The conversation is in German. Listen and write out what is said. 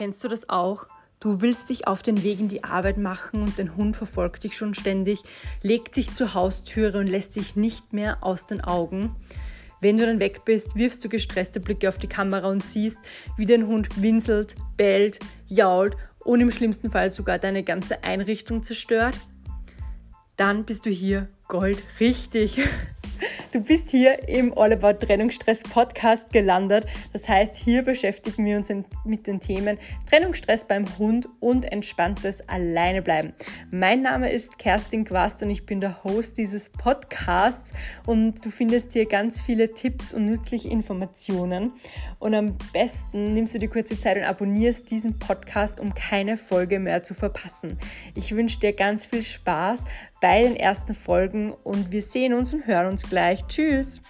Kennst du das auch? Du willst dich auf den Weg in die Arbeit machen und dein Hund verfolgt dich schon ständig, legt sich zur Haustüre und lässt sich nicht mehr aus den Augen. Wenn du dann weg bist, wirfst du gestresste Blicke auf die Kamera und siehst, wie dein Hund winselt, bellt, jault und im schlimmsten Fall sogar deine ganze Einrichtung zerstört. Dann bist du hier Gold richtig. Du bist hier im All About Trennungsstress Podcast gelandet. Das heißt, hier beschäftigen wir uns mit den Themen Trennungsstress beim Hund und entspanntes Alleinebleiben. Mein Name ist Kerstin Quast und ich bin der Host dieses Podcasts und du findest hier ganz viele Tipps und nützliche Informationen. Und am besten nimmst du dir kurze Zeit und abonnierst diesen Podcast, um keine Folge mehr zu verpassen. Ich wünsche dir ganz viel Spaß bei den ersten Folgen und wir sehen uns und hören uns gleich. Tschüss!